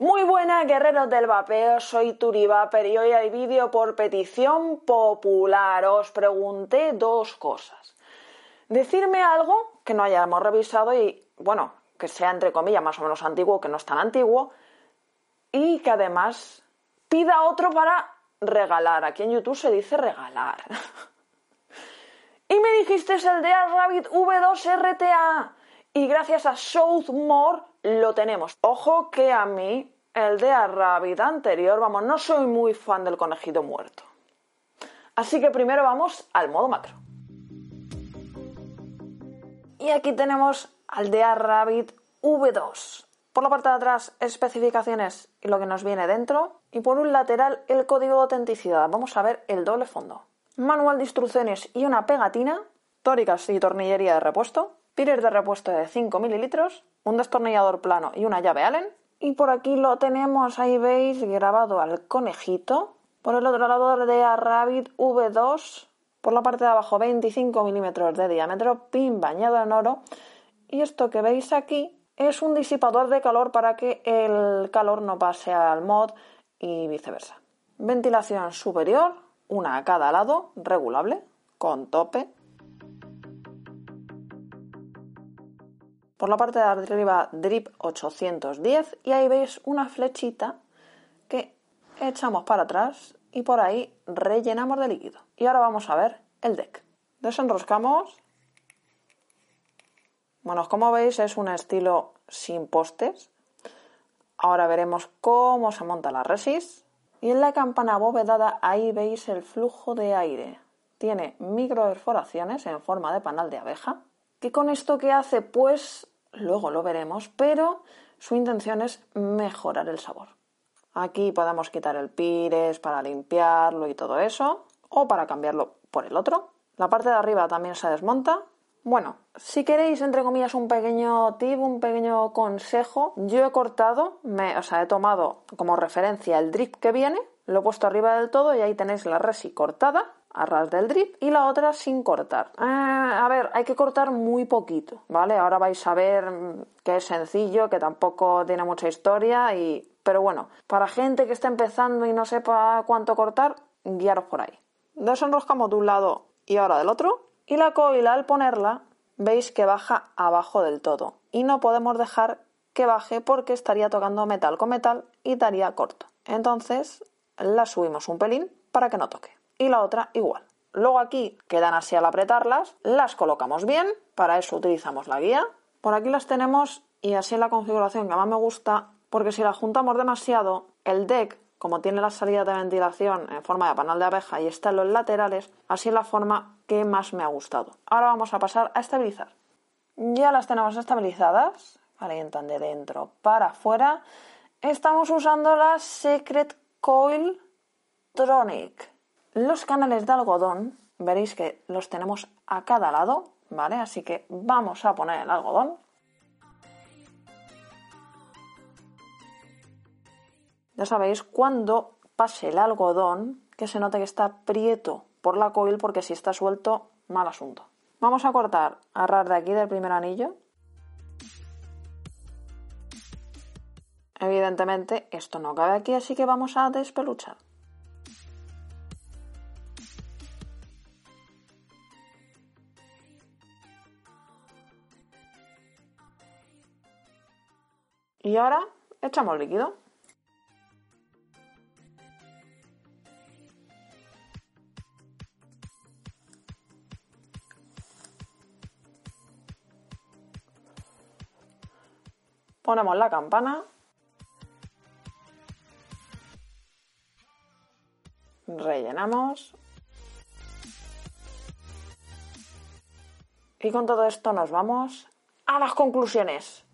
Muy buenas guerreros del vapeo, soy Turivaper y hoy hay vídeo por petición popular. Os pregunté dos cosas. Decirme algo que no hayamos revisado y, bueno, que sea entre comillas más o menos antiguo, que no es tan antiguo, y que además pida otro para regalar. Aquí en YouTube se dice regalar. y me dijiste el de Rabbit V2 RTA. Y gracias a Southmore lo tenemos. Ojo que a mí el de Rabbit anterior, vamos, no soy muy fan del conejito muerto. Así que primero vamos al modo macro. Y aquí tenemos al de Rabbit V2. Por la parte de atrás, especificaciones y lo que nos viene dentro. Y por un lateral, el código de autenticidad. Vamos a ver el doble fondo. Manual de instrucciones y una pegatina. Tóricas y tornillería de repuesto. Pires de repuesto de 5 mililitros. Un destornillador plano y una llave Allen. Y por aquí lo tenemos, ahí veis, grabado al conejito. Por el otro lado de Rabbit V2. Por la parte de abajo 25 milímetros de diámetro, pin bañado en oro. Y esto que veis aquí es un disipador de calor para que el calor no pase al mod y viceversa. Ventilación superior, una a cada lado, regulable, con tope. Por la parte de arriba, drip 810 y ahí veis una flechita que echamos para atrás y por ahí rellenamos de líquido. Y ahora vamos a ver el deck. Desenroscamos bueno, como veis es un estilo sin postes. Ahora veremos cómo se monta la resis. Y en la campana bóvedada ahí veis el flujo de aire. Tiene microperforaciones en forma de panal de abeja. ¿Qué con esto qué hace? Pues luego lo veremos, pero su intención es mejorar el sabor. Aquí podemos quitar el pires para limpiarlo y todo eso, o para cambiarlo por el otro. La parte de arriba también se desmonta bueno, si queréis, entre comillas, un pequeño tip, un pequeño consejo, yo he cortado, me, o sea, he tomado como referencia el drip que viene, lo he puesto arriba del todo y ahí tenéis la resi cortada a ras del drip y la otra sin cortar. Eh, a ver, hay que cortar muy poquito, ¿vale? Ahora vais a ver que es sencillo, que tampoco tiene mucha historia y... Pero bueno, para gente que esté empezando y no sepa cuánto cortar, guiaros por ahí. Desenroscamos de un lado y ahora del otro y la coila al ponerla veis que baja abajo del todo y no podemos dejar que baje porque estaría tocando metal con metal y daría corto. Entonces la subimos un pelín para que no toque. Y la otra igual. Luego aquí quedan así al apretarlas, las colocamos bien, para eso utilizamos la guía. Por aquí las tenemos y así es la configuración que más me gusta porque si las juntamos demasiado, el deck como tiene la salida de ventilación en forma de panal de abeja y está en los laterales, así es la forma que más me ha gustado. Ahora vamos a pasar a estabilizar. Ya las tenemos estabilizadas, calientan de dentro para afuera. Estamos usando la Secret Coil Tronic. Los canales de algodón, veréis que los tenemos a cada lado, ¿vale? Así que vamos a poner el algodón. Ya sabéis, cuando pase el algodón, que se note que está prieto por la coil, porque si está suelto, mal asunto. Vamos a cortar a ras de aquí del primer anillo. Evidentemente esto no cabe aquí, así que vamos a despeluchar. Y ahora echamos líquido. Ponemos la campana. rellenamos. Y con todo esto nos vamos a las conclusiones.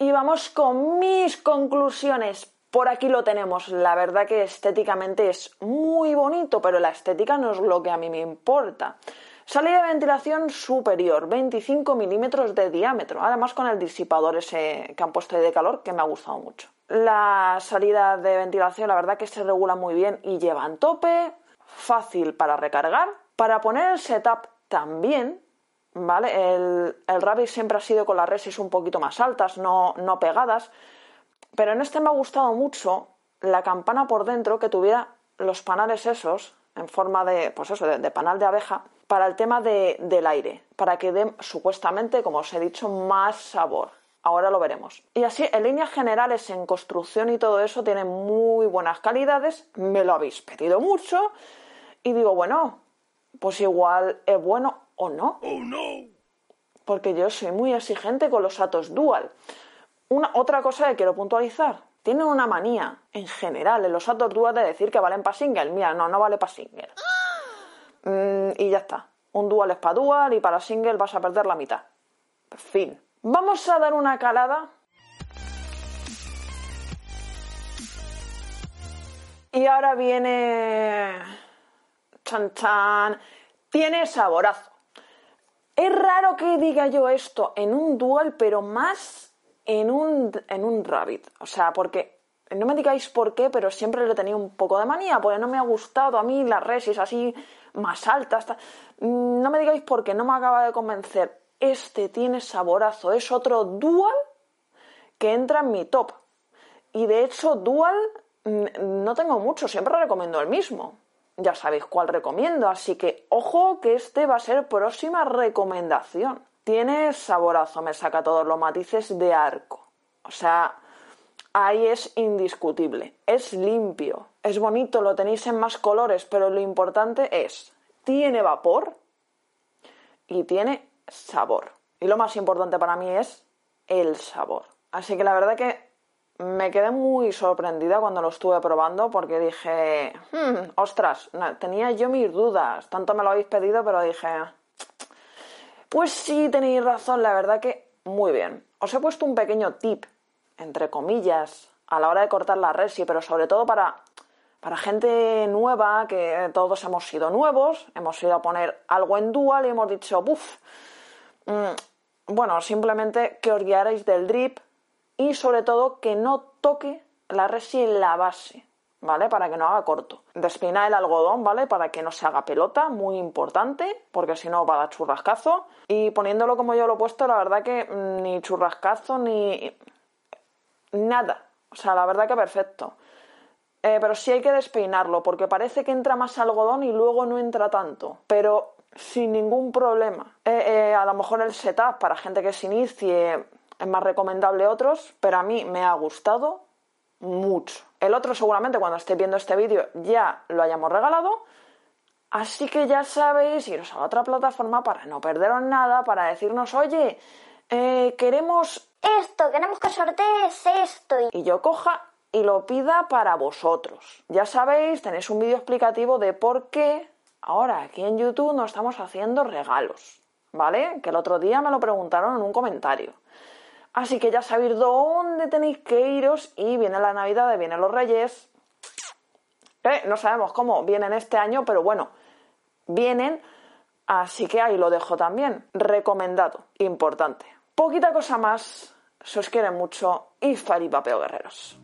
Y vamos con mis conclusiones. Por aquí lo tenemos. La verdad que estéticamente es muy bonito, pero la estética no es lo que a mí me importa. Salida de ventilación superior, 25 milímetros de diámetro, además con el disipador ese que han puesto de calor que me ha gustado mucho. La salida de ventilación, la verdad que se regula muy bien y lleva en tope, fácil para recargar. Para poner el setup también, ¿vale? El, el Rabbit siempre ha sido con las resis un poquito más altas, no, no pegadas, pero en este me ha gustado mucho la campana por dentro que tuviera los panales esos en forma de, pues eso, de, panal de abeja para el tema del aire, para que dé supuestamente, como os he dicho, más sabor. Ahora lo veremos. Y así, en líneas generales, en construcción y todo eso, tiene muy buenas calidades. Me lo habéis pedido mucho. Y digo, bueno, pues igual es bueno o no. Oh, no. Porque yo soy muy exigente con los Atos Dual. Una, otra cosa que quiero puntualizar tienen una manía en general en los Atos Dual de decir que valen para single. Mira, no, no vale para single. Mm, y ya está. Un dual es para dual y para single vas a perder la mitad. Fin. Vamos a dar una calada. Y ahora viene. Chan chan. Tiene saborazo. Es raro que diga yo esto en un dual, pero más en un, en un Rabbit. O sea, porque no me digáis por qué, pero siempre le he tenido un poco de manía, porque no me ha gustado a mí las resis así más altas. Mm, no me digáis por qué, no me acaba de convencer. Este tiene saborazo, es otro dual que entra en mi top. Y de hecho, dual mm, no tengo mucho, siempre recomiendo el mismo. Ya sabéis cuál recomiendo, así que ojo que este va a ser próxima recomendación. Tiene saborazo, me saca todos los matices de arco. O sea, ahí es indiscutible. Es limpio, es bonito, lo tenéis en más colores, pero lo importante es, tiene vapor y tiene sabor. Y lo más importante para mí es el sabor. Así que la verdad que me quedé muy sorprendida cuando lo estuve probando porque dije, hmm, ostras, tenía yo mis dudas, tanto me lo habéis pedido, pero dije, pues sí, tenéis razón, la verdad que muy bien. Os he puesto un pequeño tip, entre comillas, a la hora de cortar la resi, pero sobre todo para, para gente nueva, que todos hemos sido nuevos, hemos ido a poner algo en dual y hemos dicho, buf, mm, bueno, simplemente que os guiarais del drip y sobre todo que no toque la resi en la base. ¿vale? Para que no haga corto. Despeinar el algodón, ¿vale? Para que no se haga pelota, muy importante, porque si no va a dar churrascazo. Y poniéndolo como yo lo he puesto, la verdad que mm, ni churrascazo ni nada. O sea, la verdad que perfecto. Eh, pero sí hay que despeinarlo, porque parece que entra más algodón y luego no entra tanto. Pero sin ningún problema. Eh, eh, a lo mejor el setup para gente que se inicie es más recomendable otros, pero a mí me ha gustado mucho. El otro seguramente cuando esté viendo este vídeo ya lo hayamos regalado. Así que ya sabéis, iros a otra plataforma para no perderos nada, para decirnos, oye, eh, queremos esto, queremos que sortees esto. Y yo coja y lo pida para vosotros. Ya sabéis, tenéis un vídeo explicativo de por qué ahora aquí en YouTube no estamos haciendo regalos. ¿Vale? Que el otro día me lo preguntaron en un comentario. Así que ya sabéis dónde tenéis que iros y viene la Navidad, vienen los Reyes. no sabemos cómo vienen este año, pero bueno, vienen. Así que ahí lo dejo también. Recomendado, importante. Poquita cosa más. Se os quiere mucho y faripapeo guerreros.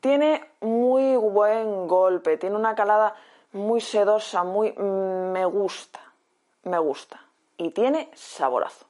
Tiene muy buen golpe, tiene una calada muy sedosa, muy... Mm, me gusta, me gusta. Y tiene saborazo.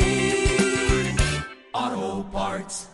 Auto Parts.